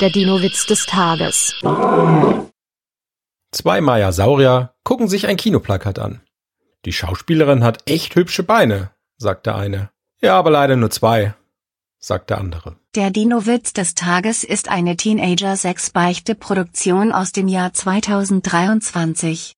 Der Dino-Witz des Tages. Zwei Maya-Saurier gucken sich ein Kinoplakat an. Die Schauspielerin hat echt hübsche Beine, sagt der eine. Ja, aber leider nur zwei, sagt der andere. Der Dino-Witz des Tages ist eine Teenager-6-Beichte-Produktion aus dem Jahr 2023.